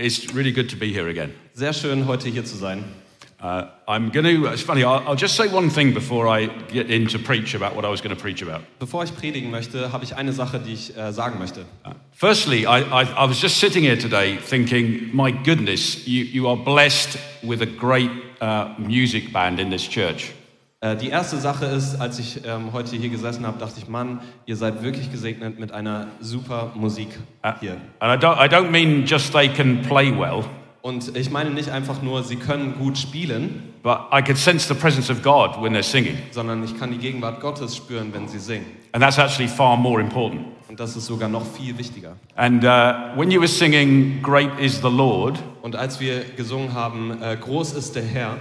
It's really good to be here again. Sehr schön, heute hier zu sein. Uh, I'm going to, it's funny, I'll, I'll just say one thing before I get in to preach about what I was going to preach about. Bevor ich predigen möchte, habe ich eine Sache, die ich äh, sagen möchte. Uh, firstly, I, I, I was just sitting here today thinking, my goodness, you, you are blessed with a great uh, music band in this church. Äh, die erste Sache ist, als ich ähm, heute hier gesessen habe, dachte ich, Mann, ihr seid wirklich gesegnet mit einer super Musik Uh, hier. and I don't, I don't mean just they can play well, Und ich meine nicht einfach nur, sie können gut spielen, but I could sense the presence of God when they're singing. sondern ich kann die Gegenwart Gottes spüren, wenn sie singen. And that's actually far more important. Und das ist sogar noch viel wichtiger. And uh, when you were singing, Great is the Lord, Und als wir gesungen haben, äh, groß ist der Herr,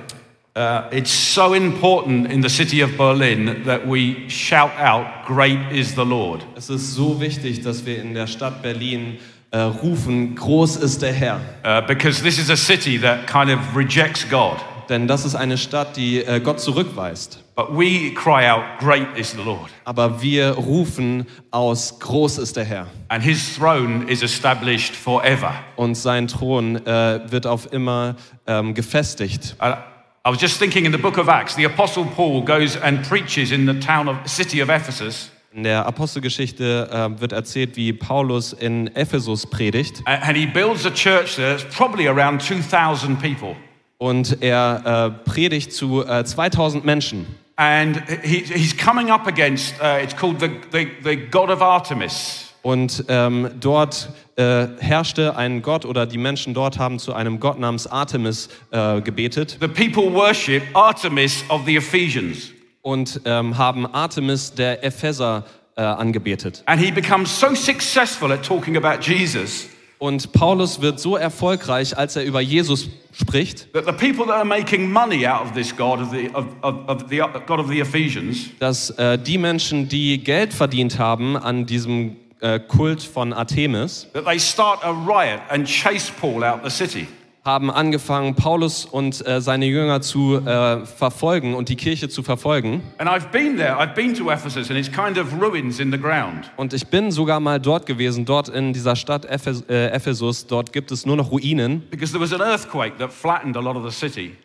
Uh, it's so important in the city of Berlin that we shout out, Great is the Lord. es ist so wichtig, dass wir in der Stadt Berlin äh, rufen, groß ist der Herr. Uh, because this is a city that kind of rejects God. Denn das ist eine Stadt, die äh, Gott zurückweist. But we cry out, Great is the Lord. Aber wir rufen aus, groß ist der Herr. And his throne is established forever. Und sein Thron äh, wird auf immer ähm, gefestigt. Uh, I was just thinking in the book of Acts, the Apostle Paul goes and preaches in the town of, city of Ephesus. In der Apostelgeschichte äh, wird erzählt, wie Paulus in Ephesus predigt. And he builds a church there that's probably around 2,000 people. Und er äh, predigt zu äh, 2000 Menschen. And he, he's coming up against, uh, it's called the, the, the God of Artemis. Und ähm, dort äh, herrschte ein Gott oder die Menschen dort haben zu einem Gott namens Artemis äh, gebetet The people worship Artemis of the Ephesians. und ähm, haben Artemis der Epheser äh, angebetet. And he becomes so successful at talking about Jesus Und Paulus wird so erfolgreich, als er über Jesus spricht, that the people that are making money out of this God of the, of, of, of the God of the Ephesians dass äh, die Menschen, die Geld verdient haben an diesem Äh, Kult von Artemis, that they start a riot and chase Paul out the city. Haben angefangen, Paulus und äh, seine Jünger zu äh, verfolgen und die Kirche zu verfolgen. Kind of. Und ich bin sogar mal dort gewesen, dort in dieser Stadt Ephes äh, Ephesus. Dort gibt es nur noch Ruinen,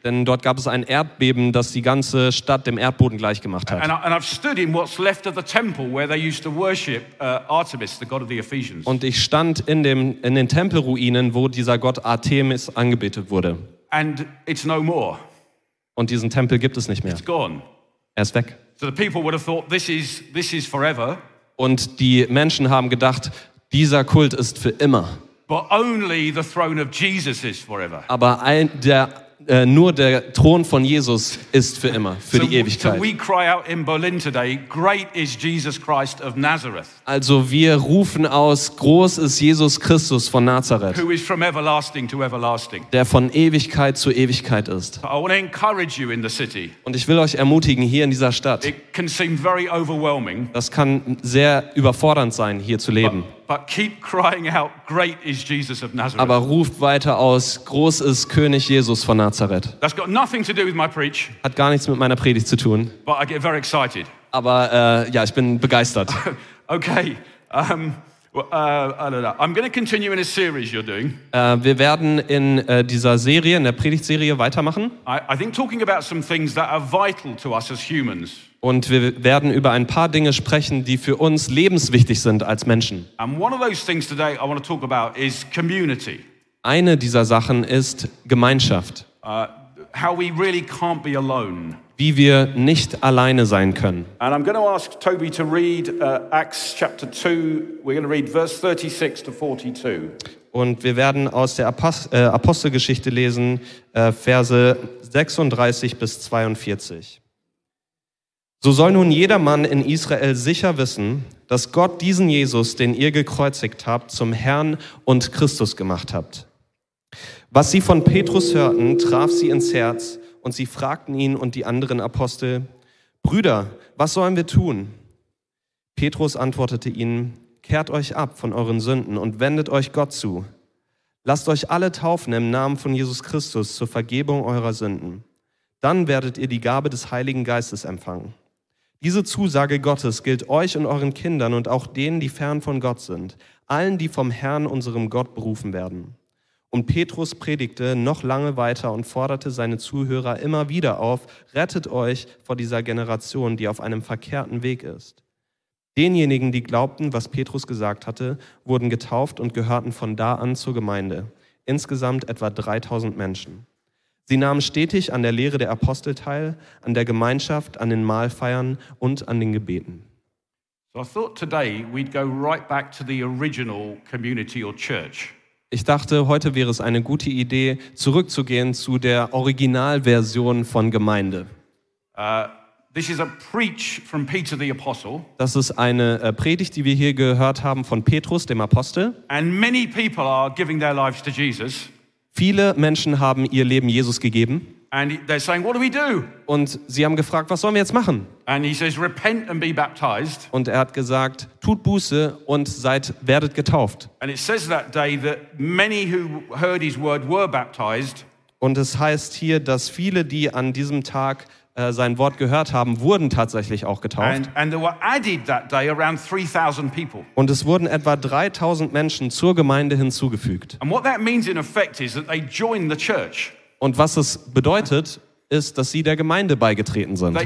denn dort gab es ein Erdbeben, das die ganze Stadt dem Erdboden gleichgemacht And, hat. I, and temple worship uh, Artemis. Und ich stand in, dem, in den Tempelruinen, wo dieser Gott Artemis angebetet wurde. And it's no more, Und diesen Tempel gibt es nicht mehr. it's gone. Er ist weg. So the people would have thought, this is, this is forever, Und die Menschen haben gedacht, dieser Kult ist für immer. but only the throne of Jesus is forever. Aber ein, der, äh, nur der Thron von Jesus ist für immer, für so, die Ewigkeit. so today, Also wir rufen aus, groß ist Jesus Christus von Nazareth, everlasting everlasting. der von Ewigkeit zu Ewigkeit ist. Und ich will euch ermutigen, hier in dieser Stadt, das kann sehr überfordernd sein, hier zu leben. but keep crying out, great is Jesus of Nazareth. Aber ruft weiter aus, groß ist König Jesus von Nazareth. That's got nothing to do with my preach, Hat gar nichts mit meiner Predigt zu tun. but I get very excited. Aber äh, ja, ich bin begeistert. Okay. Um, uh, I don't know. I'm going to continue in a series you're doing. Äh, wir werden in äh, dieser Serie, in der Predigtserie weitermachen. I, I think talking about some things that are vital to us as humans. Und wir werden über ein paar Dinge sprechen, die für uns lebenswichtig sind als Menschen. And one of those things today I want to talk about is community. Eine dieser Sachen ist Gemeinschaft. Uh, how we really can't be alone. Wie wir nicht alleine sein können. And I'm going to ask Toby to read Acts chapter 2. We're going to read verse 36 to 42. Und wir werden aus der äh, Apostelgeschichte lesen, äh, Verse 36 bis 42. So soll nun jeder Mann in Israel sicher wissen, dass Gott diesen Jesus, den ihr gekreuzigt habt, zum Herrn und Christus gemacht habt. Was sie von Petrus hörten, traf sie ins Herz und sie fragten ihn und die anderen Apostel, Brüder, was sollen wir tun? Petrus antwortete ihnen, kehrt euch ab von euren Sünden und wendet euch Gott zu. Lasst euch alle taufen im Namen von Jesus Christus zur Vergebung eurer Sünden. Dann werdet ihr die Gabe des Heiligen Geistes empfangen. Diese Zusage Gottes gilt euch und euren Kindern und auch denen, die fern von Gott sind, allen, die vom Herrn, unserem Gott, berufen werden. Und Petrus predigte noch lange weiter und forderte seine Zuhörer immer wieder auf, rettet euch vor dieser Generation, die auf einem verkehrten Weg ist. Denjenigen, die glaubten, was Petrus gesagt hatte, wurden getauft und gehörten von da an zur Gemeinde. Insgesamt etwa 3000 Menschen. Sie nahmen stetig an der Lehre der Apostel teil, an der Gemeinschaft, an den Mahlfeiern und an den Gebeten. So I thought today we'd go right back to the original community or church. Ich dachte, heute wäre es eine gute Idee, zurückzugehen zu der Originalversion von Gemeinde. Uh, this is a preach from Peter the Apostle, Das ist eine äh, Predigt, die wir hier gehört haben von Petrus, dem Apostel. and many people are giving their lives to Jesus. Viele Menschen haben ihr Leben Jesus gegeben saying, What do we do? und sie haben gefragt, was sollen wir jetzt machen? And he says, Repent and be baptized. Und er hat gesagt, tut Buße und seid, werdet getauft. And it says that day that many who heard his word were baptized. Und es heißt hier, dass viele, die an diesem Tag äh, sein Wort gehört haben, wurden tatsächlich auch getauft. And, and there were added that day around 3,000 people. Und es wurden etwa 3000 Menschen zur Gemeinde hinzugefügt. And what that means in effect is that they joined the church. Und was es bedeutet, ist, dass sie der Gemeinde beigetreten sind.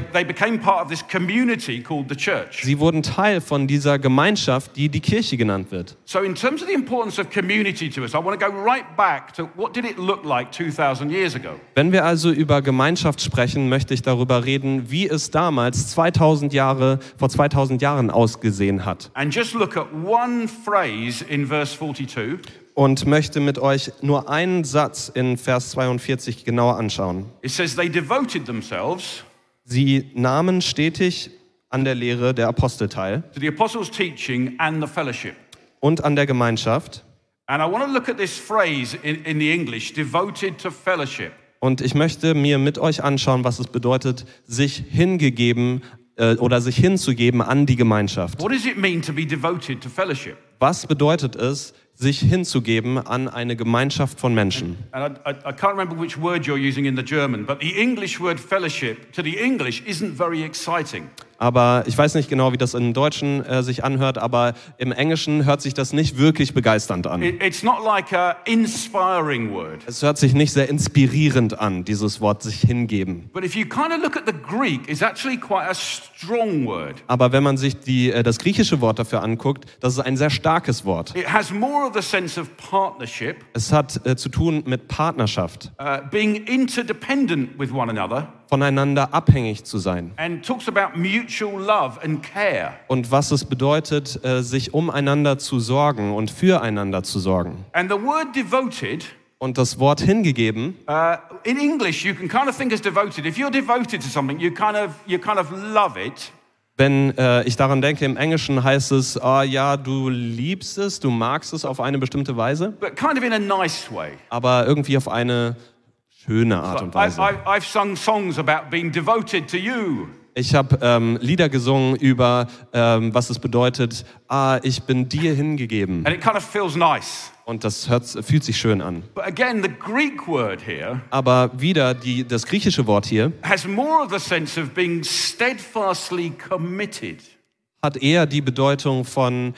Sie wurden Teil von dieser Gemeinschaft, die die Kirche genannt wird. So, in terms of the importance of community to us, I want to go right back to what did it look like 2,000 years ago? Wenn wir also über Gemeinschaft sprechen, möchte ich darüber reden, wie es damals 2000 Jahre, vor 2000 Jahren ausgesehen hat. And just look at one phrase in verse 42. Und möchte mit euch nur einen Satz in Vers 42 genauer anschauen. It says, They devoted themselves Sie nahmen stetig an der Lehre der Apostel teil to the apostles' teaching and the fellowship. und an der Gemeinschaft. And I want to look at this phrase in, in the English devoted to fellowship. Und ich möchte mir mit euch anschauen, was es bedeutet, sich hingegeben äh, oder sich hinzugeben an die Gemeinschaft. What does it mean to be devoted to fellowship? Was bedeutet es, sich hinzugeben an eine Gemeinschaft von Menschen? And I, I, I can't remember which word you're using in the German, but the English word fellowship to the English isn't very exciting. Aber ich weiß nicht genau, wie das im Deutschen äh, sich anhört, aber im Englischen hört sich das nicht wirklich begeisternd an. It, it's not like a inspiring word. Es hört sich nicht sehr inspirierend an, dieses Wort sich hingeben. But if you kind of look at the Greek, it's actually quite a strong word. Aber wenn man sich die, äh, das griechische Wort dafür anguckt, das ist ein sehr starkes Wort. It has more of the sense of partnership, Es hat äh, zu tun mit Partnerschaft, uh, being interdependent with one another, voneinander abhängig zu sein. and talks about mutual love and care. Und was es bedeutet, äh, sich umeinander zu sorgen und füreinander zu sorgen. And the word devoted, Und das Wort hingegeben, uh, in English, you can kind of think as devoted. If you're devoted to something, you kind of you kind of love it. Wenn äh, ich daran denke, im Englischen heißt es, ah ja, du liebst es, du magst es auf eine bestimmte Weise, but kind of in a nice way. aber irgendwie auf eine schöne Art und I, Weise. I, I've sung songs about being devoted to you. Ich habe ähm, Lieder gesungen über, ähm, was es bedeutet, ah, ich bin dir hingegeben. And it kind of feels nice. Und das hört, fühlt sich schön an. But again, the Greek word here Aber wieder die, das griechische Wort hier has more of the sense of being steadfastly committed. hat eher die Bedeutung von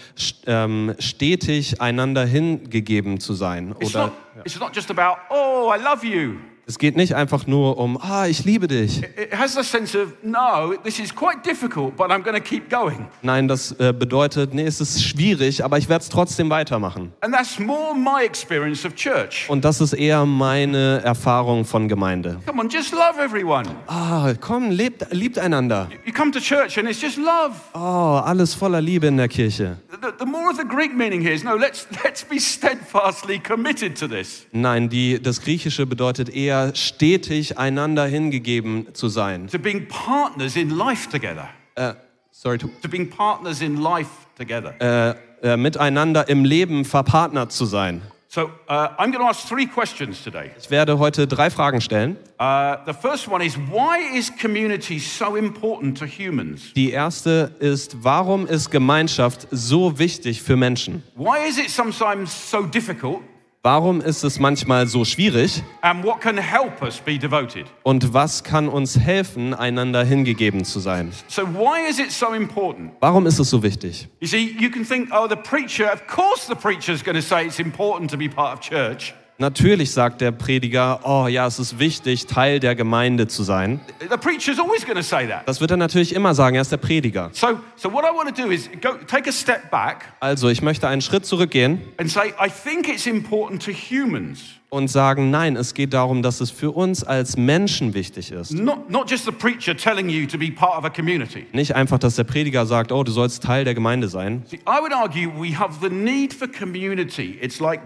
ähm, stetig einander hingegeben zu sein. It's Oder not, it's not just about, oh, I love you. Es geht nicht einfach nur um, ah, ich liebe dich. It has the sense of, no, this is quite difficult, but I'm going to keep going. Nein, das äh, bedeutet, nee, es ist schwierig, aber ich werde es trotzdem weitermachen. And that's more my experience of church. Und das ist eher meine Erfahrung von Gemeinde. Come on, just love everyone. Ah, komm, lebt, liebt einander. You come to church and it's just love. Oh, alles voller Liebe in der Kirche. The, the more of the Greek meaning here is no, let's, let's be steadfastly committed to this. Nein, die, das Griechische bedeutet eher stetig einander hingegeben zu sein. To being partners in life together. Äh, sorry, to, To being partners in life together. äh, äh, miteinander im Leben verpartnert zu sein. So uh, I'm going to ask three questions today. Ich werde heute drei Fragen stellen. Uh, the first one is why is community so important to humans? Die erste ist, warum ist Gemeinschaft so wichtig für Menschen? Why is it sometimes so difficult? Warum ist es manchmal so schwierig? And what can help us be devoted? Und was kann uns helfen, einander hingegeben zu sein? So, why is it so important? Warum ist es so wichtig? You see, you can think, oh, the preacher, of course the preacher is going to say it's important to be part of church. Natürlich sagt der Prediger, oh ja, es ist wichtig, Teil der Gemeinde zu sein. The preacher's always going to say that. Das wird er natürlich immer sagen, er ist der Prediger. So, so what I want to do is go, take a step back Also, ich möchte einen Schritt zurückgehen and say, I think it's important to humans, und sagen, nein, es geht darum, dass es für uns als Menschen wichtig ist. not, not just the preacher telling you to be part of a community. Nicht einfach, dass der Prediger sagt, oh, du sollst Teil der Gemeinde sein, See, I would argue we have the need for community. It's like.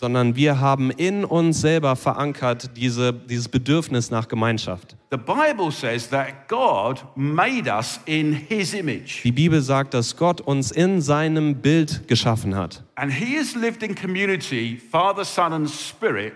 Sondern wir haben in uns selber verankert diese, dieses Bedürfnis nach Gemeinschaft. The Bible says that God made us in his image. Die Bibel sagt, dass Gott uns in seinem Bild geschaffen hat. And he has lived in community, Father, Son, and Spirit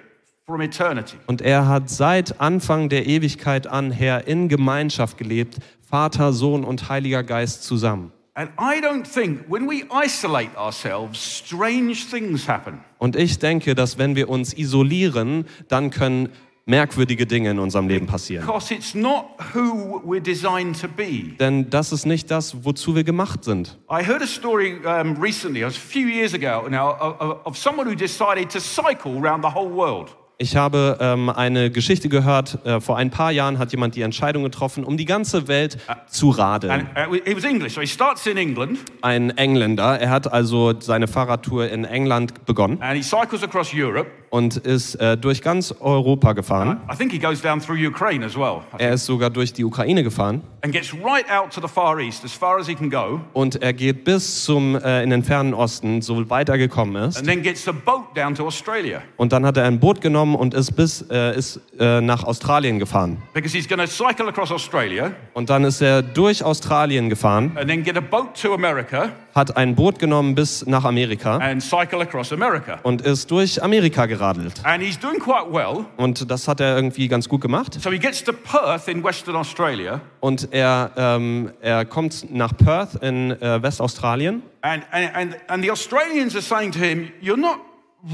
from eternity. Und er hat seit Anfang der Ewigkeit an her in Gemeinschaft gelebt, Vater, Sohn und Heiliger Geist zusammen. And I don't think when we isolate ourselves, strange things happen. Und ich denke, dass wenn wir uns isolieren, dann können merkwürdige Dinge in unserem Leben passieren. Because it's not who we're designed to be. Denn das ist nicht das, wozu wir gemacht sind. I heard a story um, recently, it was a few years ago now, of, of someone who decided to cycle around the whole world. Ich habe ähm, eine Geschichte gehört, äh, vor ein paar Jahren hat jemand die Entscheidung getroffen, um die ganze Welt zu radeln. And uh, it was English, so he starts in England Ein Engländer, er hat also seine Fahrradtour in England begonnen and he cycles across Europe. Und ist äh, durch ganz Europa gefahren. I think he goes down through Ukraine as well Er ist sogar durch die Ukraine gefahren. And gets right out to the Far East, as far as he can go, und er geht bis zum äh, in den fernen Osten, so weit er gekommen ist. and then gets a boat down to Australia. Und dann hat er ein Boot genommen und ist bis äh, ist äh, nach Australien gefahren. because he's going to cycle across Australia. Und dann ist er durch Australien gefahren, and then get a boat to America hat ein Boot genommen bis nach Amerika and cycle across America. und ist durch Amerika geradelt. And he's doing quite well. Und das hat er irgendwie ganz gut gemacht. So he gets to Perth in Western Australia, Und er, ähm, er kommt nach Perth in äh, Westaustralien. and, and, and, the Australians are saying to him, You're not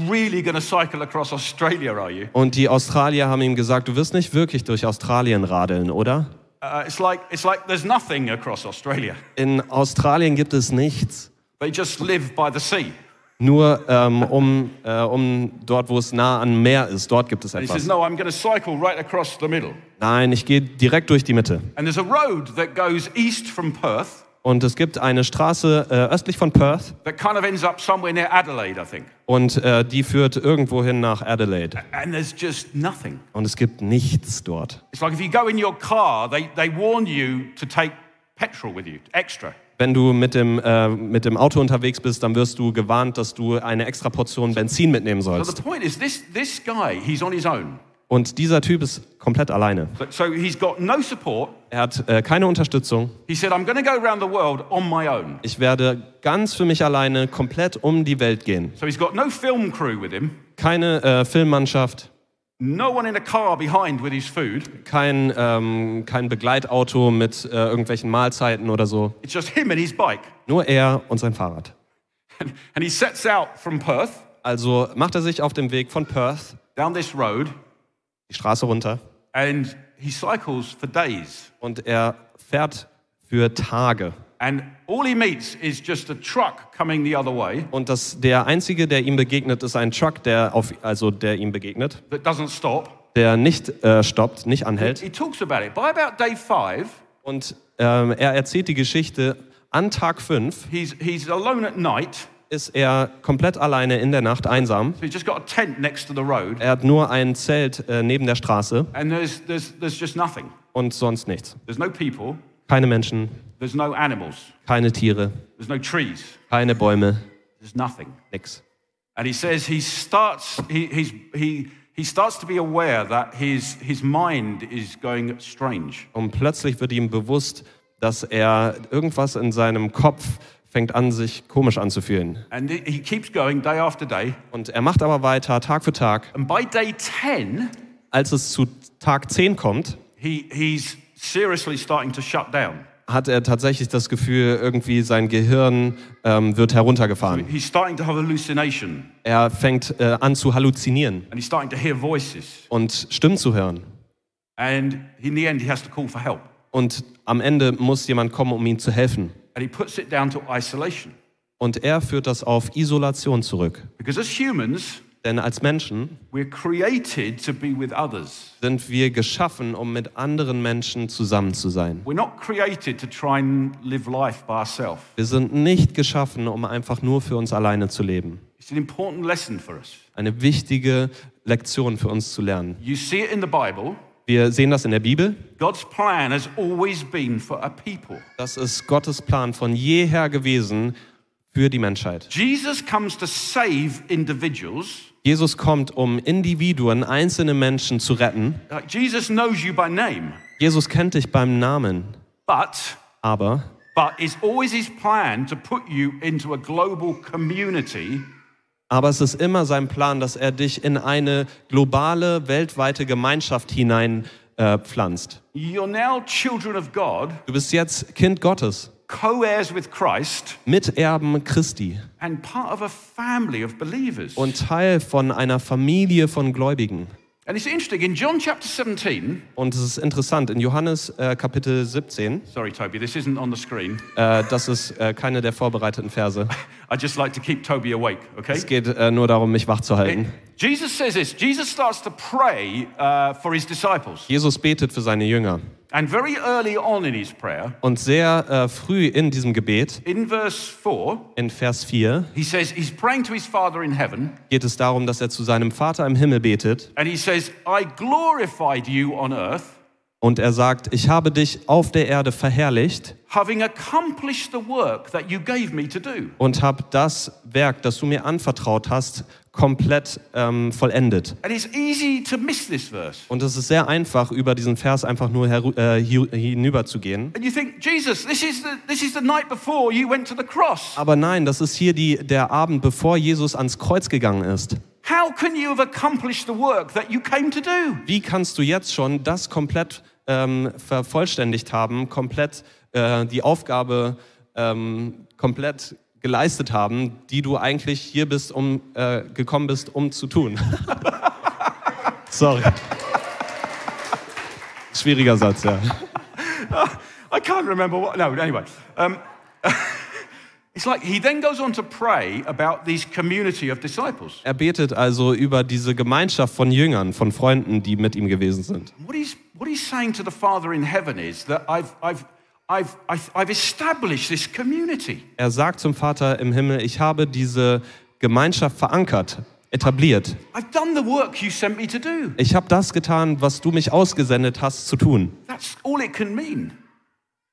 really going to cycle across Australia, are you? Und die Australier haben ihm gesagt, du wirst nicht wirklich durch Australien radeln, oder? Uh, it's, like, it's like there's nothing across Australia. In Australien gibt es nichts. They just live by the sea. Nur ähm, um, äh, um dort, wo es nah an Meer ist, dort gibt es he says, etwas. No, right across the middle. Nein, ich gehe direkt durch die Mitte. And there's a road that goes east from Perth Und es gibt eine Straße äh, östlich von Perth that kind of ends up somewhere near Adelaide, I think. und äh, die führt irgendwo hin nach Adelaide. And there's just nothing. Und es gibt nichts dort. It's like if you go in your car, they, they warn you to take petrol with you, extra. Wenn du mit dem, äh, mit dem Auto unterwegs bist, dann wirst du gewarnt, dass du eine extra Portion Benzin mitnehmen So sollst. the point is, this, this guy, he's on his own. Und dieser Typ ist komplett alleine. So he's got no support. Er hat äh, keine Unterstützung. He said, go around the world on my own. Ich werde ganz für mich alleine komplett um die Welt gehen. So he's got no film crew with him, Keine äh, Filmmannschaft, no one in a car behind with his food. kein, ähm, kein Begleitauto mit äh, irgendwelchen Mahlzeiten oder so. It's just him and his bike. Nur er und sein Fahrrad. And, and he sets out from Perth Also macht er sich auf dem Weg von Perth down this road die Straße runter and he cycles for days. und er fährt für Tage. And all he meets is just a truck coming the other way Und das, der einzige, der ihm begegnet, ist ein Truck, der, auf, also der ihm begegnet, that doesn't stop. der nicht äh, stoppt, nicht anhält. He talks about it. By about day five, Und ähm, er erzählt die Geschichte. An Tag 5 he's, he's alone at night. Ist er komplett alleine in der Nacht, einsam. So he's just got a tent next to the road. Er hat nur ein Zelt äh, neben der Straße And there's, there's, there's just nothing. und sonst nichts. There's no people. Keine Menschen, There's no animals. keine Tiere, There's no trees. keine Bäume, There's nothing. nix. And he says he starts, he, he's, he, he starts to be aware that his, his mind is going strange. Und plötzlich wird ihm bewusst, dass er irgendwas in seinem Kopf fängt an, sich komisch anzufühlen. And he he keeps going day after day. Und er macht aber weiter, Tag für Tag. And by day 10, Als es zu Tag 10 kommt, he, he's seriously starting to shut down. hat er tatsächlich das Gefühl, irgendwie sein Gehirn ähm, wird heruntergefahren. He's starting to have hallucination Er fängt äh, an zu halluzinieren and he's starting to hear voices. und Stimmen zu hören. Und am Ende muss jemand kommen, um ihm zu helfen. And he puts it down to isolation. Und er führt das auf Isolation zurück. Because as humans, Denn als Menschen sind wir geschaffen, um mit anderen Menschen zusammen zu sein. We're not created to try and live life by ourselves. Wir sind nicht geschaffen, um einfach nur für uns alleine zu leben. It's an important lesson for us. Eine wichtige Lektion für uns zu lernen. You see it in the Bible. Wir sehen das in der Bibel. God's plan has always been for a people. Das ist Gottes Plan von jeher gewesen für die Menschheit. Jesus comes to save individuals. Jesus kommt, um Individuen, einzelne Menschen zu retten. Jesus knows you by name, Jesus kennt dich beim Namen, but aber but it's always his plan to put you into a global community aber es ist immer sein Plan, dass er dich in eine globale, weltweite Gemeinschaft hinein äh, pflanzt. You're now children of God, Du bist jetzt Kind Gottes, co-heirs with Christ, Miterben Christi and part of a family of believers. und Teil von einer Familie von Gläubigen. And it's interesting, in John chapter 17, Und es ist interessant, in Johannes äh, Kapitel 17, sorry, Toby, this isn't on the screen. äh, das ist äh, keine der vorbereiteten Verse. I just like to keep Toby awake, okay? Es geht äh, nur darum, mich wach zu halten. Jesus says this Jesus starts to pray uh, for his disciples. Jesus betet für seine Jünger. And very early on in his prayer, Und sehr äh, früh in diesem Gebet, in verse 4, in Vers 4, he says he's praying to his Father in heaven, geht es darum, dass er zu seinem Vater im Himmel betet. and he says, I glorified you on earth, Und er sagt, ich habe dich auf der Erde verherrlicht having accomplished the work that you gave me to do. und habe das Werk, das du mir anvertraut hast, komplett ähm, vollendet. And it's easy to miss this verse. Und es ist sehr einfach, über diesen Vers einfach nur äh, hi- hinüberzugehen. Aber nein, das ist hier die, der Abend, bevor Jesus ans Kreuz gegangen ist. Wie kannst du jetzt schon das komplett ähm, vervollständigt haben, komplett äh, die Aufgabe ähm, komplett geleistet haben, die du eigentlich hier bist, um äh, gekommen bist, um zu tun? Sorry. Schwieriger Satz, ja. I can't remember what. No, anyway. Um, it's like he then goes on to pray about these community of disciples. Er betet also über diese Gemeinschaft von Jüngern, von Freunden, die mit ihm gewesen sind. What he's, what he's saying to the Father in heaven is that I've, I've, I've, I've, established this community. Er sagt zum Vater im Himmel, ich habe diese Gemeinschaft verankert, etabliert. I've done the work you sent me to do. Ich habe das getan, was du mich ausgesendet hast zu tun. That's all it can mean.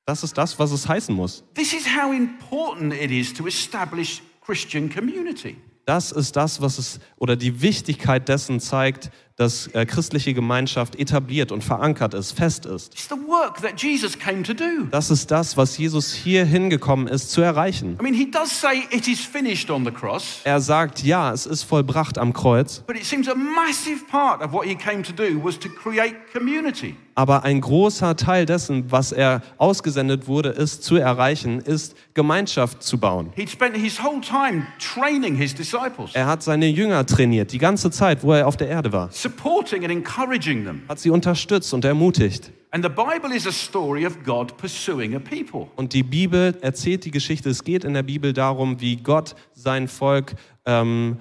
Das ist das, was es heißen muss. This is how important it is to establish Christian community. Das ist das, was es oder die Wichtigkeit dessen zeigt, dass äh, christliche Gemeinschaft etabliert und verankert ist, fest ist. It's the work that Jesus came to do. Das ist das, was Jesus hier hingekommen ist zu erreichen. I mean, he does say it is finished on the cross, Er sagt, ja, es ist vollbracht am Kreuz, but it seems a massive part of what he came to do was to create community. aber ein großer Teil dessen, was er ausgesendet wurde, ist zu erreichen, ist Gemeinschaft zu bauen. Er hat seine Jünger trainiert, die ganze Zeit, wo er auf der Erde war. Supporting and encouraging them. Hat sie unterstützt und ermutigt. And the Bible is a story of God pursuing a people. Und die Bibel erzählt die Geschichte. Es geht in der Bibel darum, wie Gott sein Volk, ähm,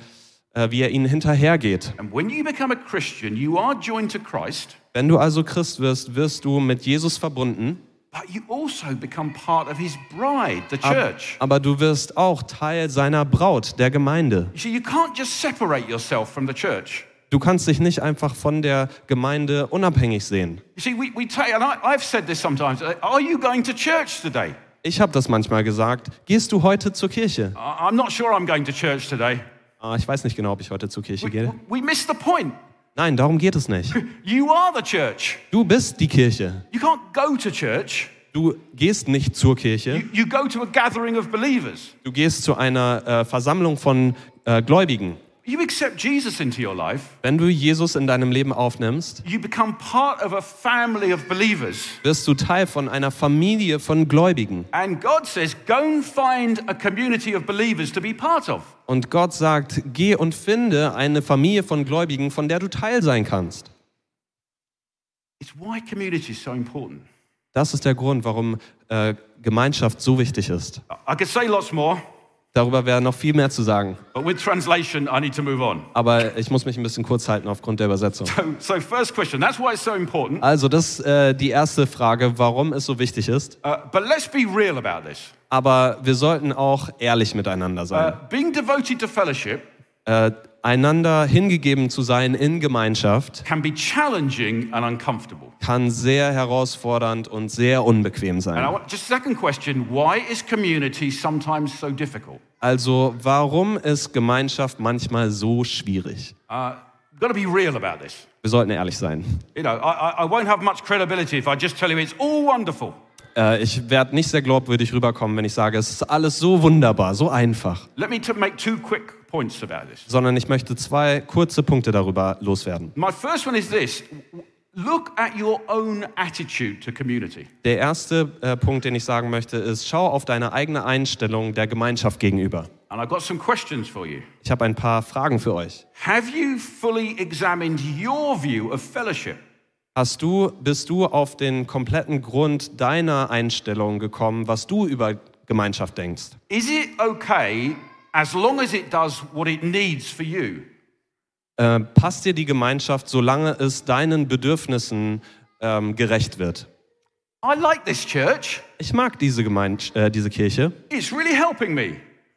äh, wie er ihnen hinterhergeht. And when you become a Christian, you are joined to Christ, Wenn du also Christ wirst, wirst du mit Jesus verbunden, but you also become part of his bride, the church. aber du wirst auch Teil seiner Braut, der Gemeinde. You see, you can't just separate yourself from the church. Du kannst dich nicht einfach von der Gemeinde unabhängig sehen. We, we uh? Ich habe das manchmal gesagt. Gehst du heute zur Kirche? I- I'm not sure I'm going to church today. Ah, ich weiß nicht genau, ob ich heute zur Kirche We, gehe. we point. Nein, darum geht es nicht. You are the church. Du bist die Kirche. You can't go to church. Du gehst nicht zur Kirche. You, you go to a gathering of believers. Du gehst zu einer äh, Versammlung von äh, Gläubigen. You accept Jesus into your life. Wenn du Jesus in deinem Leben aufnimmst, You become part of a family of believers. wirst du Teil von einer Familie von Gläubigen. And God says, go and find a community of believers to be part of. Und Gott sagt, geh und finde eine Familie von Gläubigen, von der du Teil sein kannst. It's why community is so important. Das ist der Grund, warum äh, Gemeinschaft so wichtig ist. I could say lots more, Darüber wäre noch viel mehr zu sagen. Aber ich muss mich ein bisschen kurz halten aufgrund der Übersetzung. So, so first question, that's why it's so important. Also, das ist äh, die erste Frage, warum es so wichtig ist. Uh, but let's be real about this. Aber wir sollten auch ehrlich miteinander Uh, sein. being devoted to fellowship Äh, einander hingegeben zu sein in Gemeinschaft can be challenging and uncomfortable. kann sehr herausfordernd und sehr unbequem sein. want, just second question, why is community sometimes so difficult? Also, warum ist Gemeinschaft manchmal so schwierig? Uh, got to be real about this. Wir sollten ehrlich sein. You know, I, I, won't have much credibility if I just tell you it's all wonderful. Äh, ich werde nicht sehr glaubwürdig rüberkommen, wenn ich sage, es ist alles so wunderbar, so einfach. Let me make two quick. Sondern ich möchte zwei kurze Punkte darüber loswerden. My first one is this look at your own attitude to community. Der erste äh, Punkt, den ich sagen möchte, ist, schau auf deine eigene Einstellung der Gemeinschaft gegenüber. And I've got some questions for you. Ich habe ein paar Fragen für euch. Have you fully examined your view of fellowship? Hast du, bist du auf den kompletten Grund deiner Einstellung gekommen, was du über Gemeinschaft denkst? Is it okay as long as it does what it needs for you? Äh, passt dir die Gemeinschaft, solange es deinen Bedürfnissen ähm, gerecht wird? I like this church. Ich mag diese, äh, diese Kirche. It's really helping me.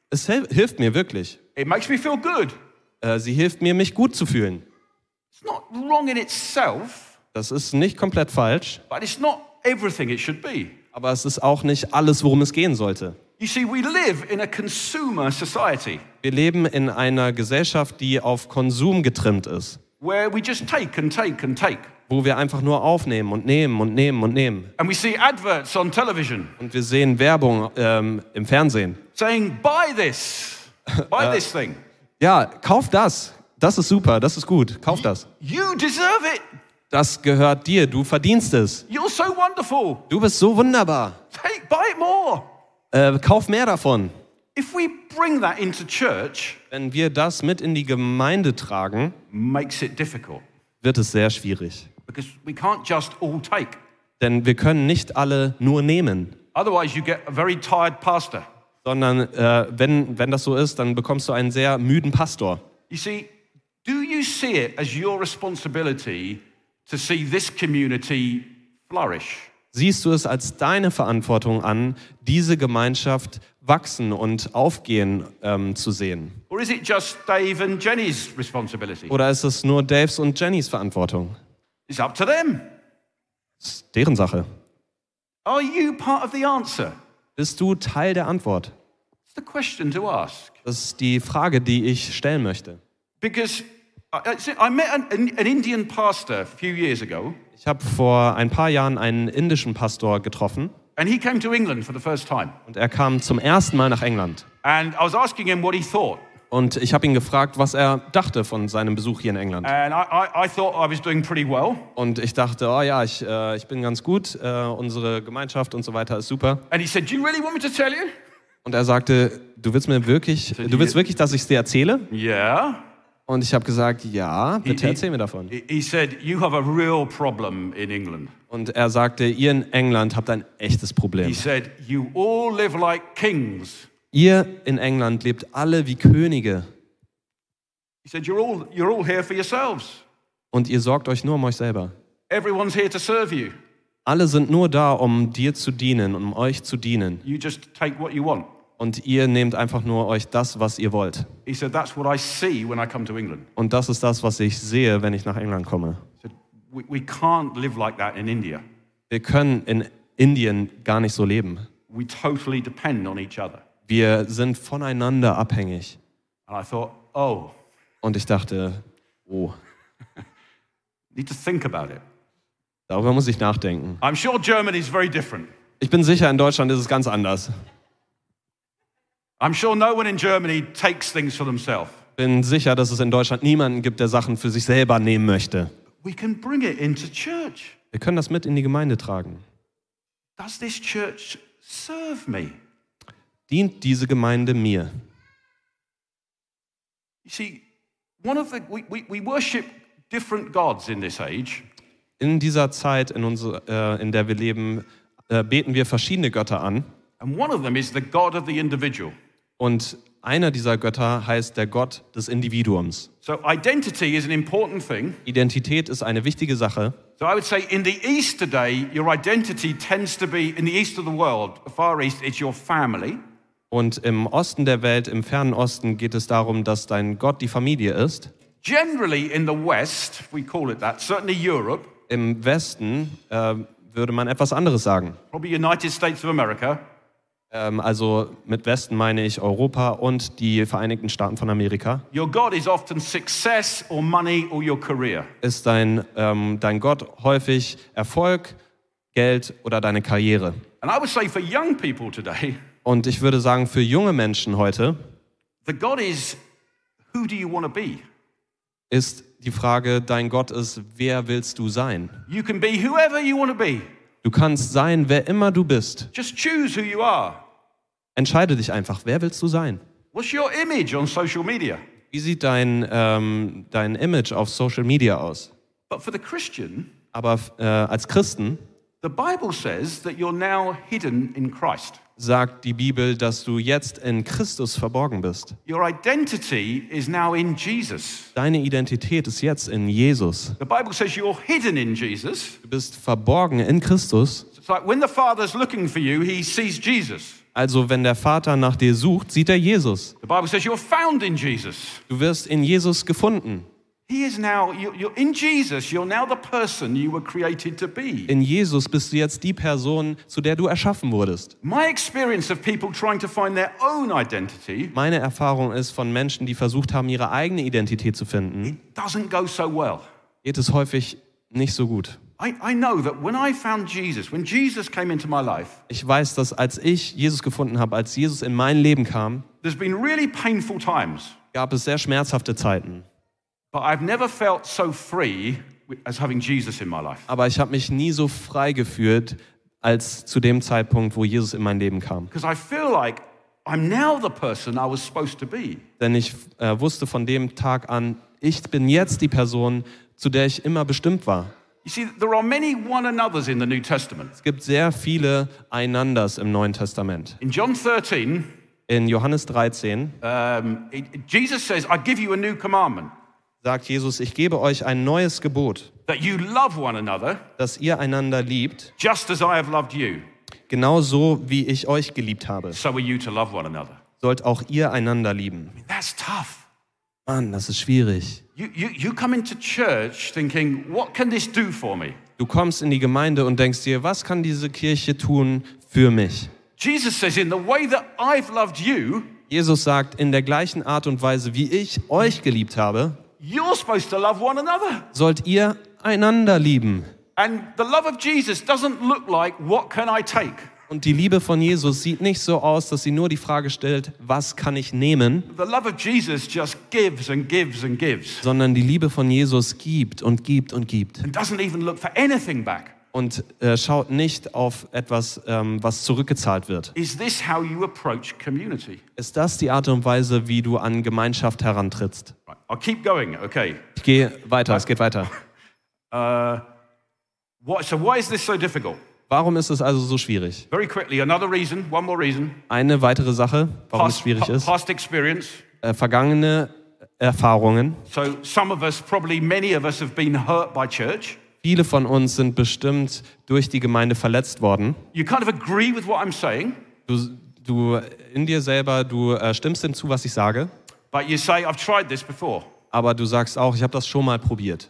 Es hel hilft mir wirklich. It makes me feel good. Äh, sie hilft mir, mich gut zu fühlen. It's not wrong in itself, Das ist nicht komplett falsch, but it's not everything it should be. aber es ist auch nicht alles, worum es gehen sollte. You see, we live in a consumer society Wir leben in einer Gesellschaft, die auf Konsum getrimmt ist, where we just take and take and take. wo wir einfach nur aufnehmen und nehmen und nehmen und nehmen. And we see adverts on television Und wir sehen Werbung ähm, im Fernsehen. saying, buy this, buy this thing. Ja, kauf das. Das ist super, das ist gut. Kauf das. You deserve it. Das gehört dir, du verdienst es. You're so wonderful. Du bist so wunderbar. Take, buy it more. Äh, kauf mehr davon. If we bring that into church, Wenn wir das mit in die Gemeinde tragen, makes it difficult wird es sehr schwierig. because we can't just all take. Denn wir können nicht alle nur nehmen. Otherwise, you get a very tired pastor. Sondern äh, wenn, wenn das so ist, dann bekommst du einen sehr müden Pastor. You see, do you see it as your responsibility to see this community flourish? Siehst du es als deine Verantwortung an, diese Gemeinschaft wachsen und aufgehen ähm, zu sehen? Or is it just Dave and Jenny's responsibility? Oder ist es nur Daves und Jennys Verantwortung? It's up to them. Ist deren Sache. Are you part of the answer? Bist du Teil der Antwort? It's the question to ask. Das ist die Frage, die ich stellen möchte. Because I, I met an, an Indian pastor a few years ago, Ich habe vor ein paar Jahren einen indischen Pastor getroffen and he came to England for the first time. und er kam zum ersten Mal nach England. And I was asking him what he thought. Und ich habe ihn gefragt, was er dachte von seinem Besuch hier in England. And I, I, I thought I was doing pretty well. Und ich dachte, oh ja, ich, äh, ich bin ganz gut, äh, unsere Gemeinschaft und so weiter ist super. And he said, Do you really want me to tell you? Und er sagte, du willst mir wirklich, du willst wirklich, dass ich es dir erzähle? Yeah. Und ich habe gesagt, ja, bitte erzähl mir davon. He he said, You have a real problem in England. Und er sagte, ihr in England habt ein echtes He Problem. said, You all live like kings. Ihr in England lebt alle wie Könige He said, You're all, you're all here for yourselves. und ihr sorgt euch nur um euch selber. Everyone's here to serve you. Alle sind nur da, um dir zu dienen, um euch zu dienen. You just take what you want. Und ihr nehmt einfach nur euch das, was ihr wollt. He said, That's what I see when I come to England. Und das ist das, was ich sehe, wenn ich nach England komme. He said, We, we can't live like that in India. Wir können in Indien gar nicht so leben. We totally depend on each other. Wir sind voneinander abhängig. And I thought, Oh, Und ich dachte, oh, need to think about it. darüber muss ich nachdenken. I'm sure Germany is very different. Ich bin sicher, in Deutschland ist es ganz anders. I'm sure no one in Germany takes things for themselves. Bin sicher, dass es in Deutschland niemanden gibt, der Sachen für sich selber nehmen möchte. We can bring it into church. Wir können das mit in die Gemeinde tragen. Does this church serve me? Dient diese Gemeinde mir? You see, one of the we, we, we worship different gods in this age, In dieser Zeit, in, unser, äh, in der wir leben, äh, beten wir verschiedene Götter an. and one of them is the God of the individual. Und einer dieser Götter heißt der Gott des Individuums. So identity is an important thing. Identität ist eine wichtige Sache. So I would say in the East today, your identity tends to be in the East of the world, Far East, it's your family. Und im Osten der Welt, im fernen Osten, geht es darum, dass dein Gott die Familie ist. Generally in the West, we call it that, certainly Europe, Im Westen äh, würde man etwas anderes sagen. probably United States of America, Ähm, also mit Westen meine ich Europa und die Vereinigten Staaten von Amerika. your God is often success or money or your career. Ist dein, ähm, dein Gott häufig Erfolg, Geld oder deine Karriere? And I would say for young people today, Und ich würde sagen, für junge Menschen heute the God is who do you want to be? ist die Frage, dein Gott ist, wer willst du sein? You can be whoever you want to be. Du kannst sein, wer immer du bist. Just choose who you are. Entscheide dich einfach, wer willst du sein? Wie sieht dein, ähm, dein Image auf Social Media aus? But for the Christian, Aber äh, als Christen the Bible says that you're now hidden in Christ. Sagt die Bibel, dass du jetzt in Christus verborgen bist. Your identity is now in Jesus. Deine Identität ist jetzt in Jesus. The Bible says you're hidden in Jesus. Du bist verborgen in Christus. It's like when the Father's looking for you, he sees Jesus. Also wenn der Vater nach dir sucht, sieht er Jesus. The Bible says you're found in Jesus. Du wirst in Jesus gefunden. He is now, you- you're in Jesus, you're now the person you were created to be. In Jesus bist du jetzt die Person, zu der du erschaffen wurdest. My experience of people trying to find their own identity Meine Erfahrung ist von Menschen, die versucht haben, ihre eigene Identität zu finden, doesn't go so well. geht es häufig nicht so gut. I, I know that when I found Jesus, when Jesus came into my life, Ich weiß, dass als ich Jesus gefunden habe, als Jesus in mein Leben kam, there's been really painful times, gab es sehr schmerzhafte Zeiten. Aber ich habe mich nie so frei gefühlt, als zu dem Zeitpunkt, wo Jesus in mein Leben kam. Because I feel like I'm now the person I was supposed to be. Denn ich äh, wusste von dem Tag an, ich bin jetzt die Person, zu der ich immer bestimmt war. You see, there are many one another's in the New Testament. Es gibt sehr viele Einanders im Neuen Testament. In John 13, In Johannes 13 um, Jesus says, I give you a new commandment sagt Jesus, ich gebe euch ein neues Gebot, another dass ihr einander liebt, I genauso wie ich euch geliebt habe. So. Sollt auch ihr einander lieben. That's tough. Mann, das ist schwierig. You, you, you thinking? Du kommst in die Gemeinde und denkst dir, was kann diese Kirche tun für mich? Jesus says, in the way that I've loved you, Jesus sagt, in der gleichen Art und Weise, wie ich euch geliebt habe, you're supposed to love one another. sollt ihr einander lieben. And the love of Jesus doesn't look like, what can I take? Und die Liebe von Jesus sieht nicht so aus, dass sie nur die Frage stellt, was kann ich nehmen, The love of Jesus just gives and gives and gives sondern die Liebe von Jesus gibt und gibt und gibt. and doesn't even look for anything back. Und äh, schaut nicht auf etwas, ähm, was zurückgezahlt wird. Is this how you approach community? Ist das die Art und Weise, wie du an Gemeinschaft herantrittst? Right, going, okay. Ich gehe weiter, es geht weiter. Uh, what, so, why is this so difficult? Warum ist es also so schwierig? Very quickly, another reason, one more reason. Eine weitere Sache, warum es Past, schwierig pa- ist. past experience. Äh, vergangene Erfahrungen. So, some of us, probably many of us, have been hurt by church. Viele von uns sind bestimmt durch die Gemeinde verletzt worden. You kind of agree with what I'm saying, Du, du in dir selber, du äh, stimmst hinzu, was ich sage, say, aber du sagst auch, ich habe das schon mal probiert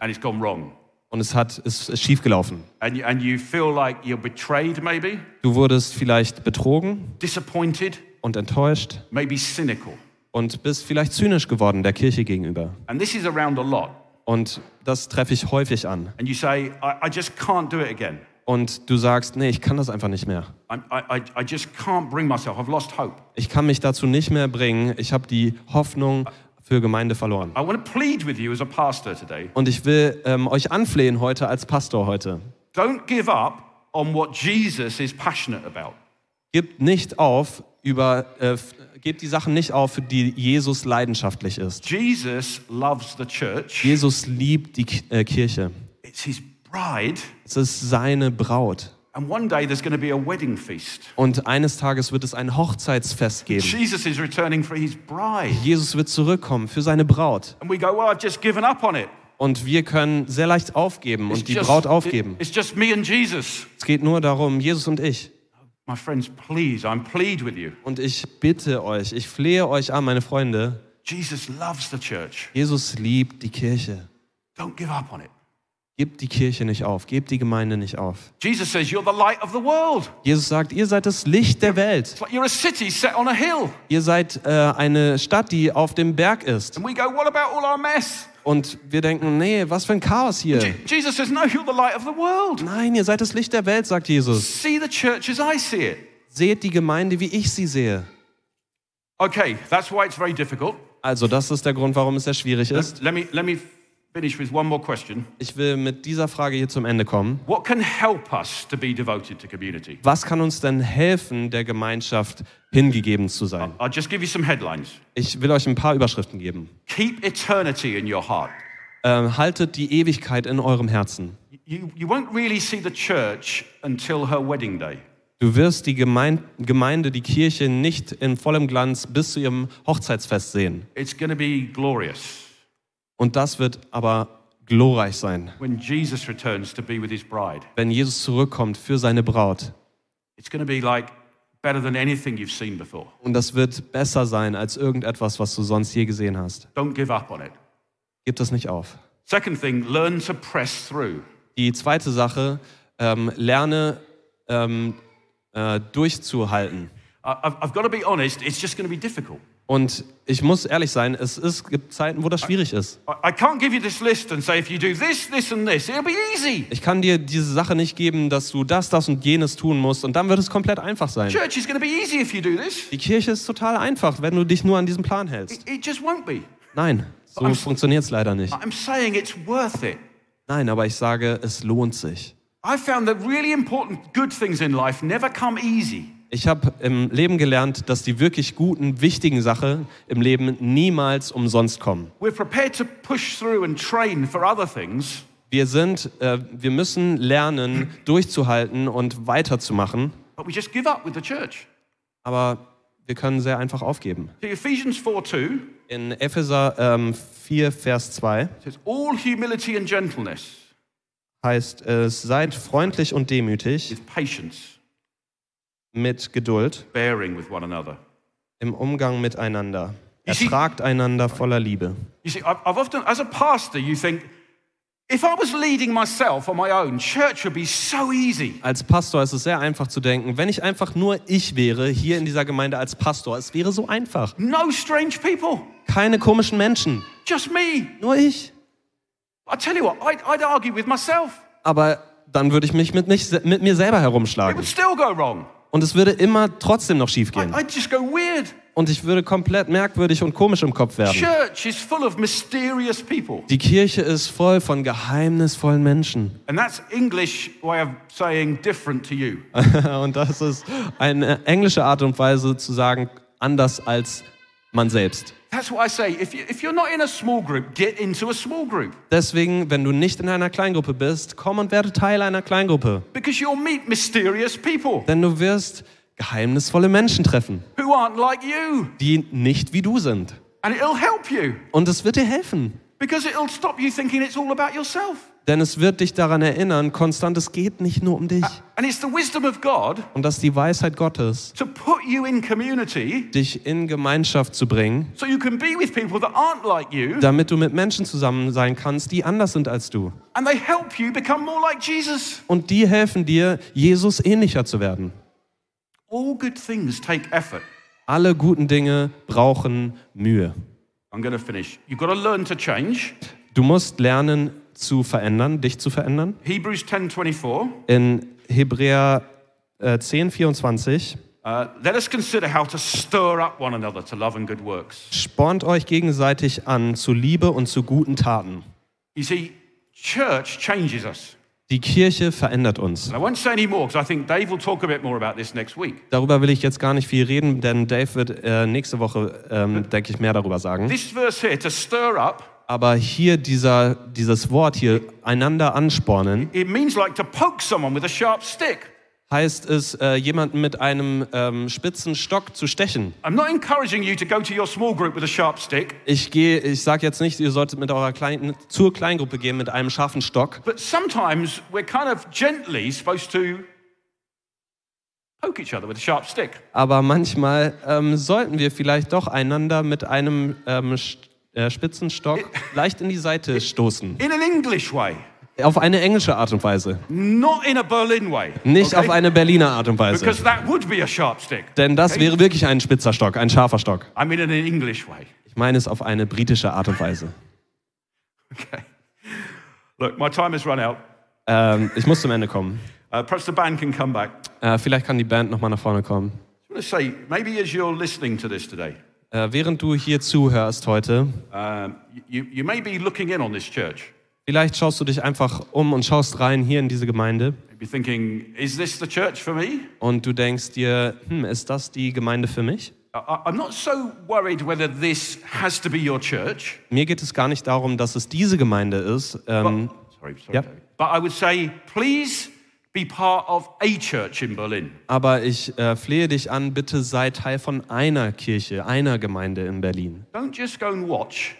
und es hat es ist schief gelaufen. And you, and you feel like you're betrayed, maybe, Du wurdest vielleicht betrogen disappointed, und enttäuscht maybe cynical. und bist vielleicht zynisch geworden der Kirche gegenüber. And this is around a lot. Und das treffe ich häufig an. And you say, I, I just can't do it again. Und du sagst, nee, ich kann das einfach nicht mehr. I, I, I just can't bring myself. I've lost hope. Ich kann mich dazu nicht mehr bringen. Ich habe die Hoffnung für Gemeinde verloren. I want to plead with you as a pastor today. Und ich will ähm, euch anflehen heute als Pastor heute. Don't give up on what Jesus is passionate about. Gebt nicht auf über, äh, gebt die Sachen nicht auf, für die Jesus leidenschaftlich ist. Jesus loves the church. Jesus liebt die äh, Kirche. It's his bride, Es ist seine Braut. And one day there's going to be a wedding feast. Und eines Tages wird es ein Hochzeitsfest geben. Jesus is returning for his bride. Jesus wird zurückkommen für seine Braut. And we go, well, I've just given up on it. Und wir können sehr leicht aufgeben It's und die just- Braut aufgeben. it- it's just me and Jesus. Es geht nur darum, Jesus und ich. My friends, please, I'm plead with you. Und ich bitte euch, ich flehe euch an, meine Freunde, Jesus loves the church. Jesus liebt die Kirche. Don't give up on it. Gebt die Kirche nicht auf, gebt die Gemeinde nicht auf. Jesus says you're the light of the world. Jesus sagt, ihr seid das Licht der Welt. Like you're a city set on a hill. Ihr seid äh, eine Stadt, die auf dem Berg ist. And we go, what about all our mess? Und wir denken, nee, was für ein Chaos hier. Je- Jesus says, no, you're the light of the world. Nein, ihr seid das Licht der Welt, sagt Jesus. See the church as I see it. Seht die Gemeinde, wie ich sie sehe. Okay, that's why it's very difficult. Also, das ist der Grund, warum es sehr schwierig ist. Let me, let me finish with one more question. Ich will mit dieser Frage hier zum Ende kommen. What can help us to be devoted to community? Was kann uns denn helfen, der Gemeinschaft hingegeben zu sein? I'll just give you some headlines. Ich will euch ein paar Überschriften geben. Keep eternity in your heart. Ähm, haltet die Ewigkeit in eurem Herzen. You, you won't really see the church until her wedding day. Du wirst die Gemein Gemeinde, die Kirche nicht in vollem Glanz bis zu ihrem Hochzeitsfest sehen. It's going to be glorious Und das wird aber glorreich sein, when Jesus returns to be with his bride. wenn Jesus zurückkommt für seine Braut. It's going to be like better than anything you've seen before. Und das wird besser sein als irgendetwas, was du sonst je gesehen hast. Don't give up on it. Gib das nicht auf. Second thing, learn to press through. Die zweite Sache, ähm, lerne ähm, äh, durchzuhalten. I've, I've got to be honest, it's just going to be difficult. Und ich muss ehrlich sein, es ist, gibt Zeiten, wo das schwierig ist. I, I can't give you this list and say, if you do this, this, and this, it'll be easy. Ich kann dir diese Sache nicht geben, dass du das, das und jenes tun musst und dann wird es komplett einfach sein. Die Kirche ist total einfach, wenn du dich nur an diesen Plan hältst. It, it just won't be. Nein, so funktioniert es leider nicht. I'm saying it's worth it. Nein, aber ich sage, es lohnt sich. I found that really important good things in life never come easy. Ich habe im Leben gelernt, dass die wirklich guten, wichtigen Sachen im Leben niemals umsonst kommen. Wir sind, äh, wir müssen lernen, durchzuhalten und weiterzumachen, but we just give up with the church. aber wir können sehr einfach aufgeben. See, Ephesians 4 2 In Epheser ähm, 4, Vers 2 says, All humility and gentleness heißt es, seid freundlich und demütig, mit Geduld, bearing with one another. im Umgang miteinander. Ertragt einander voller Liebe. You see, I've, often, as a pastor, you think, if I was leading myself on my own, church would be so easy. Als Pastor ist es sehr einfach zu denken, wenn ich einfach nur ich wäre, hier in dieser Gemeinde als Pastor, es wäre so einfach. No strange people, Keine komischen Menschen, just me. nur ich. I tell you what, I'd, I'd argue with myself. Aber dann würde ich mich mit, mich, mit mir selber It herumschlagen. would still go wrong. Und es würde immer trotzdem noch schief gehen. I'd just go weird. Und ich würde komplett merkwürdig und komisch im Kopf werden. Church is full of mysterious people. Die Kirche ist voll von geheimnisvollen Menschen. And that's English way of saying different to you. Und das ist eine englische Art und Weise zu sagen, anders als man selbst. That's what I say. If, you, if you're not in a small group, get into a small group. Deswegen, wenn du nicht in einer Kleingruppe bist, komm und werde Teil einer Kleingruppe. Because you'll meet mysterious people Denn du wirst geheimnisvolle Menschen treffen, who aren't like you. die nicht wie du sind. And it'll help you. Und es wird dir helfen. Because it'll stop you thinking it's all about yourself. Denn es wird dich daran erinnern, konstant, es geht nicht nur um dich. And it's the wisdom of God Und das ist die Weisheit Gottes, to put you in community dich in Gemeinschaft zu bringen, so you can be with people that aren't like you damit du mit Menschen zusammen sein kannst, die anders sind als du. and they help you become more like Jesus. Und die helfen dir, Jesus ähnlicher zu werden. Alle guten Dinge brauchen Mühe. I'm going to finish. You've got to learn to change. Du musst lernen zu verändern, dich zu verändern. Hebrews 10:24. In Hebräer äh, 10, 24 Uh, let us consider how to stir up one another to love and good works. spornt euch gegenseitig an zu Liebe und zu guten Taten. You see, church changes us. Die Kirche verändert uns. Darüber will ich jetzt gar nicht viel reden, denn Dave wird äh, nächste Woche, ähm, denke ich, mehr darüber sagen. This verse here, to stir up, Aber hier dieser, dieses Wort hier, einander anspornen, it means like to poke someone with a sharp stick. heißt es, äh, jemanden mit einem ähm, spitzen Stock zu stechen. I'm not encouraging you to go to your small group with a sharp stick, Ich gehe, ich sage jetzt nicht, ihr solltet mit eurer kleinen, zur Kleingruppe gehen mit einem scharfen Stock, but sometimes we're kind of gently supposed to poke each other with a sharp stick. aber manchmal ähm, sollten wir vielleicht doch einander mit einem ähm, st- äh, spitzen Stock leicht in die Seite stoßen. In an English way, Auf eine englische Art und Weise, not in a Berlin way. nicht okay? auf eine Berliner Art und Weise. Because that would be a sharp stick. Denn das Okay? wäre wirklich ein spitzer Stock, ein scharfer Stock. I mean in an English way. Ich meine es auf eine britische Art und Weise. Okay. Look, my time has run out. Ähm, ich muss zum Ende kommen. Uh, perhaps the band can come back. Äh, vielleicht kann die Band nochmal nach vorne kommen. I want to say, maybe as you're listening to this today, Äh, während du hier zuhörst heute, um, you, you may be looking in on this church. vielleicht schaust du dich einfach um und schaust rein hier in diese Gemeinde thinking, is this the church for me? und du denkst dir, hm, ist das die Gemeinde für mich? I, I- I'm not so worried whether this has to be your church. Mir geht es gar nicht darum, dass es diese Gemeinde ist. Ähm, Sorry, sorry. Yep. David. But I would say, please be part of a church in Berlin. aber ich äh, flehe dich an, bitte sei Teil von einer Kirche, einer Gemeinde in Berlin. Don't just go and watch,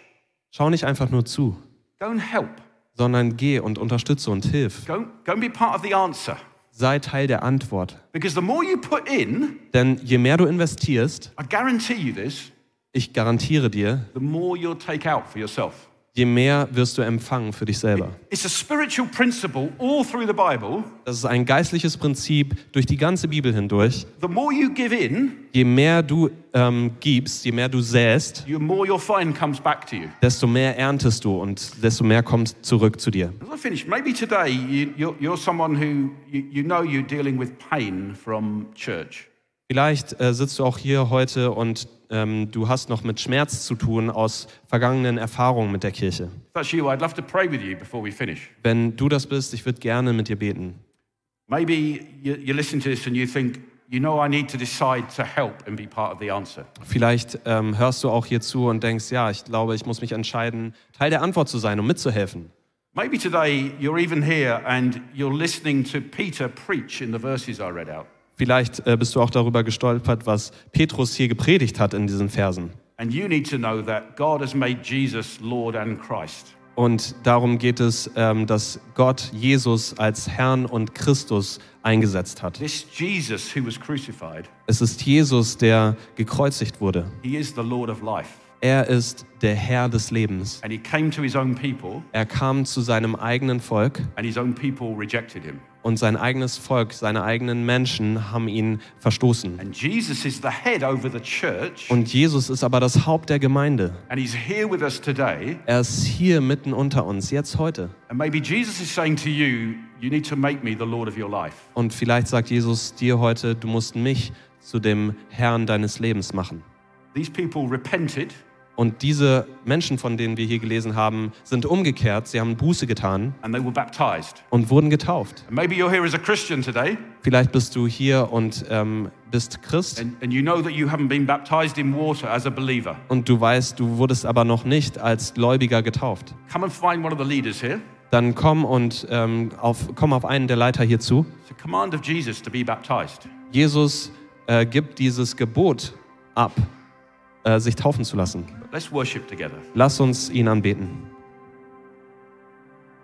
Schau nicht einfach nur zu, go and help. sondern geh und unterstütze und hilf. Go, go and be part of the answer. Sei Teil der Antwort. Because the more you put in, Denn je mehr du investierst, I guarantee you this, ich garantiere dir, the more you'll take out for yourself. Je mehr wirst du empfangen für dich selber. It's a spiritual principle all through the Bible. Das ist ein geistliches Prinzip durch die ganze Bibel hindurch. The more you give in, Je mehr du ähm, gibst, je mehr du säst, the more you'll find comes back to you. desto mehr erntest du und desto mehr kommt zurück zu dir. Maybe Vielleicht äh, sitzt du auch hier heute und ähm, du hast noch mit Schmerz zu tun aus vergangenen Erfahrungen mit der Kirche. You. Wenn du das bist, ich würde gerne mit dir beten. Maybe you, you listen to this and you think, you know, I need to decide to help and be part of the answer. Vielleicht ähm, hörst du auch hier zu und denkst, ja, ich glaube, ich muss mich entscheiden, Teil der Antwort zu sein und mitzuhelfen. Maybe today you're even here and you're listening to Peter preach in the verses I read out. Vielleicht äh, bist du auch darüber gestolpert, was Petrus hier gepredigt hat in diesen Versen. Und darum geht es, ähm, dass Gott Jesus als Herrn und Christus eingesetzt hat. Es ist Jesus, der gekreuzigt wurde. he is the Lord of life. Er ist der Herr des Lebens. People, Er kam zu seinem eigenen Volk und sein eigenes Volk, seine eigenen Menschen haben ihn verstoßen. And Jesus is the head over the church, Und Jesus ist aber das Haupt der Gemeinde. and he's here with us today. Er ist hier mitten unter uns, jetzt heute. You, you need to make me the Lord of your life. Und vielleicht sagt Jesus dir heute, du musst mich zu dem Herrn deines Lebens machen. These people repented, Und diese Menschen, von denen wir hier gelesen haben, sind umgekehrt, sie haben Buße getan and they were baptized. und wurden getauft. And maybe you're here as a Christian today, Vielleicht bist du hier und ähm, bist Christ und du weißt, du wurdest aber noch nicht als Gläubiger getauft. Come and find one of the leaders here. Dann komm und ähm, auf, komm auf einen der Leiter hier zu. Jesus äh, gibt dieses Gebot ab, äh, sich taufen zu lassen. Lass uns ihn anbeten.